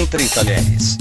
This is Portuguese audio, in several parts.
Entre Talheres.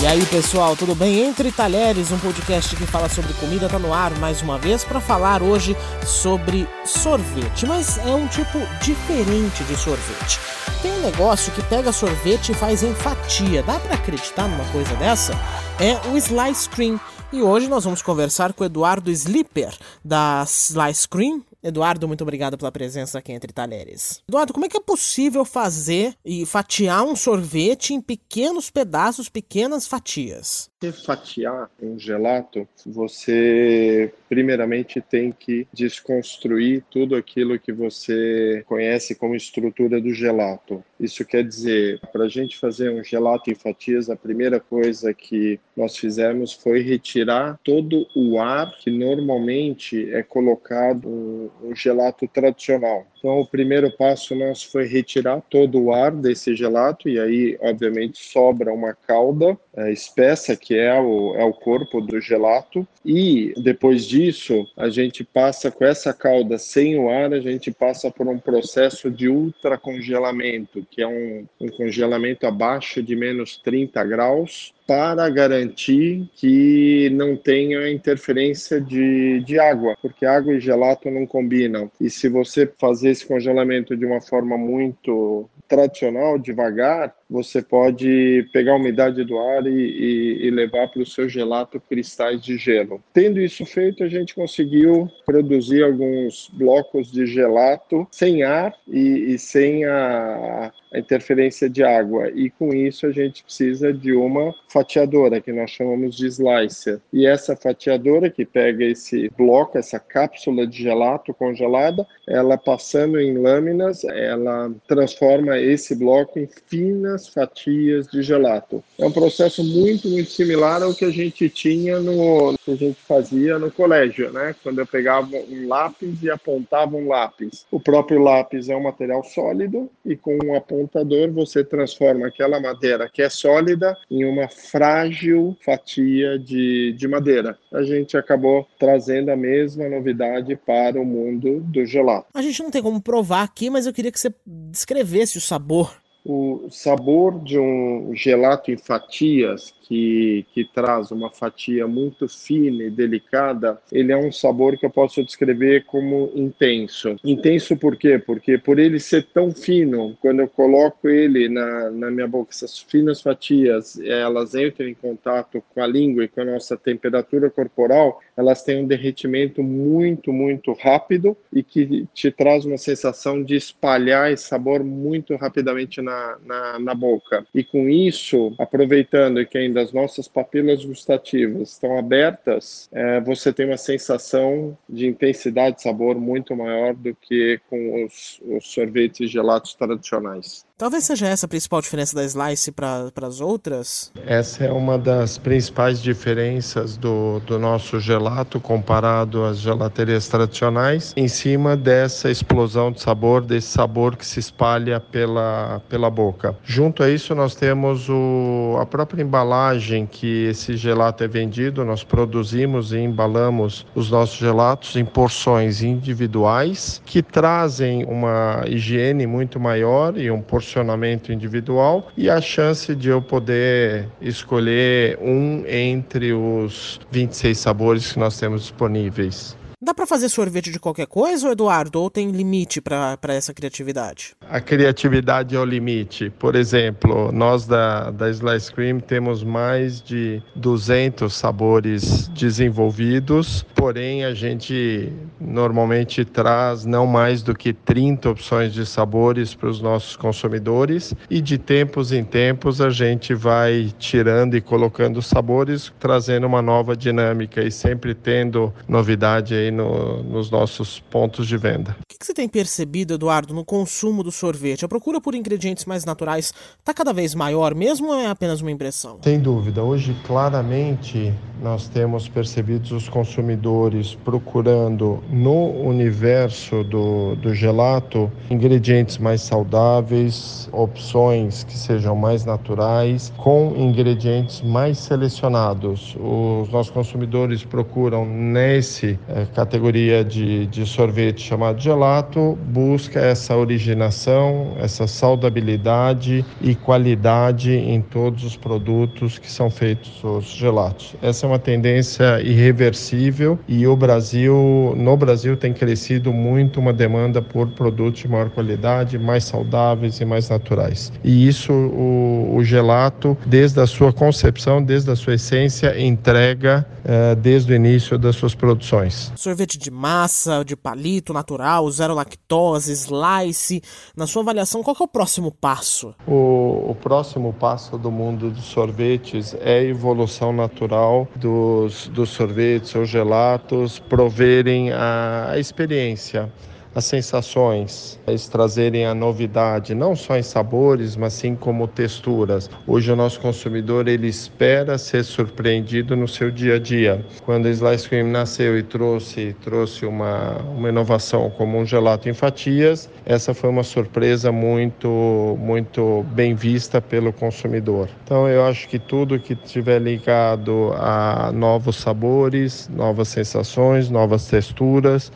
E aí pessoal, tudo bem? Entre Talheres, um podcast que fala sobre comida, tá no ar mais uma vez para falar hoje sobre sorvete, mas é um tipo diferente de sorvete. Tem um negócio que pega sorvete e faz em fatia. Dá para acreditar numa coisa dessa? É o Slice Cream. E hoje nós vamos conversar com o Eduardo Slipper, da Slice Cream, Eduardo, muito obrigado pela presença aqui entre talheres. Eduardo, como é que é possível fazer e fatiar um sorvete em pequenos pedaços, pequenas fatias? Fatiar um gelato, você primeiramente tem que desconstruir tudo aquilo que você conhece como estrutura do gelato. Isso quer dizer, para a gente fazer um gelato em fatias, a primeira coisa que nós fizemos foi retirar todo o ar que normalmente é colocado o gelato tradicional. Então, o primeiro passo nosso foi retirar todo o ar desse gelato e aí, obviamente, sobra uma calda espessa, que é o, é o corpo do gelato. E depois disso, a gente passa com essa calda sem o ar, a gente passa por um processo de ultracongelamento, que é um, um congelamento abaixo de menos 30 graus, para garantir que não tenha interferência de, de água, porque água e gelato não combinam. E se você fazer esse congelamento de uma forma muito tradicional, devagar, você pode pegar a umidade do ar e, e, e levar para o seu gelato cristais de gelo. Tendo isso feito, a gente conseguiu produzir alguns blocos de gelato sem ar e, e sem a, a interferência de água. E com isso a gente precisa de uma fatiadora, que nós chamamos de slicer. E essa fatiadora que pega esse bloco, essa cápsula de gelato congelada, ela passando em lâminas, ela transforma esse bloco em finas fatias de gelato. É um processo muito, muito similar ao que a gente tinha no que a gente fazia no colégio, né? Quando eu pegava um lápis e apontava um lápis. O próprio lápis é um material sólido e com um apontador você transforma aquela madeira que é sólida em uma frágil fatia de, de madeira. A gente acabou trazendo a mesma novidade para o mundo do gelato. A gente não tem como provar aqui, mas eu queria que você descrevesse o sabor o sabor de um gelato em fatias que, que traz uma fatia muito fina e delicada, ele é um sabor que eu posso descrever como intenso. Intenso por quê? Porque por ele ser tão fino, quando eu coloco ele na, na minha boca, essas finas fatias, elas entram em contato com a língua e com a nossa temperatura corporal, elas têm um derretimento muito, muito rápido e que te traz uma sensação de espalhar esse sabor muito rapidamente na, na, na boca. E com isso, aproveitando que ainda das nossas papilas gustativas estão abertas, é, você tem uma sensação de intensidade de sabor muito maior do que com os, os sorvetes gelados tradicionais. Talvez seja essa a principal diferença da Slice para as outras? Essa é uma das principais diferenças do, do nosso gelato comparado às gelaterias tradicionais, em cima dessa explosão de sabor, desse sabor que se espalha pela, pela boca. Junto a isso, nós temos o, a própria embalagem que esse gelato é vendido, nós produzimos e embalamos os nossos gelatos em porções individuais que trazem uma higiene muito maior e um porção posicionamento individual e a chance de eu poder escolher um entre os 26 sabores que nós temos disponíveis. Dá para fazer sorvete de qualquer coisa, Eduardo? Ou tem limite para essa criatividade? A criatividade é o limite. Por exemplo, nós da, da Slice Cream temos mais de 200 sabores desenvolvidos, porém a gente normalmente traz não mais do que 30 opções de sabores para os nossos consumidores e de tempos em tempos a gente vai tirando e colocando sabores, trazendo uma nova dinâmica e sempre tendo novidade aí no, nos nossos pontos de venda. O que, que, você tem percebido, Eduardo, no consumo do sorvete? A procura por ingredientes mais naturais está cada vez maior mesmo ou é apenas uma impressão? Sem dúvida. Hoje, claramente, nós temos percebido os consumidores procurando no universo do, do gelato ingredientes mais saudáveis, opções que sejam mais naturais, com ingredientes mais selecionados. Os nossos consumidores procuram nesse é, categoria de, de sorvete chamado gelato busca essa originação, essa saudabilidade e qualidade em todos os produtos que são feitos os gelatos. Essa é uma tendência irreversível e o Brasil, no Brasil tem crescido muito uma demanda por produtos de maior qualidade, mais saudáveis e mais naturais. E isso o, o gelato, desde a sua concepção, desde a sua essência, entrega uh, desde o início das suas produções. Sorvete de massa, de palito natural, zero lactose, slice. Na sua avaliação, qual é o próximo passo? O, o próximo passo do mundo dos sorvetes é a evolução natural dos, dos sorvetes ou gelatos proverem a, a experiência as sensações, eles trazerem a novidade, não só em sabores, mas sim como texturas. Hoje o nosso consumidor ele espera ser surpreendido no seu dia a dia. Quando a Slice Cream nasceu e trouxe trouxe uma, uma inovação como um gelato em fatias, essa foi uma surpresa muito muito bem vista pelo consumidor. Então eu acho que tudo que estiver ligado a novos sabores, novas sensações, novas texturas,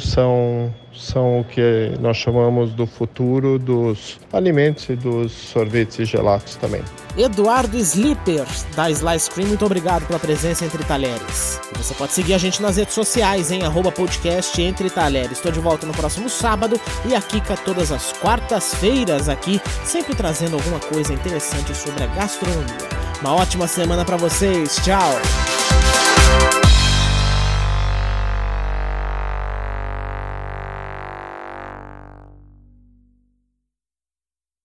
monoporcionamentos são, são o que nós chamamos do futuro dos alimentos e dos sorvetes e gelatos também. Eduardo Slipper, da Slice Cream, muito obrigado pela presença entre talheres. Você pode seguir a gente nas redes sociais, em arroba podcast Entre Talheres. Estou de volta no próximo sábado e a Kika todas as quartas-feiras aqui, sempre trazendo alguma coisa interessante sobre a gastronomia. Uma ótima semana para vocês. Tchau!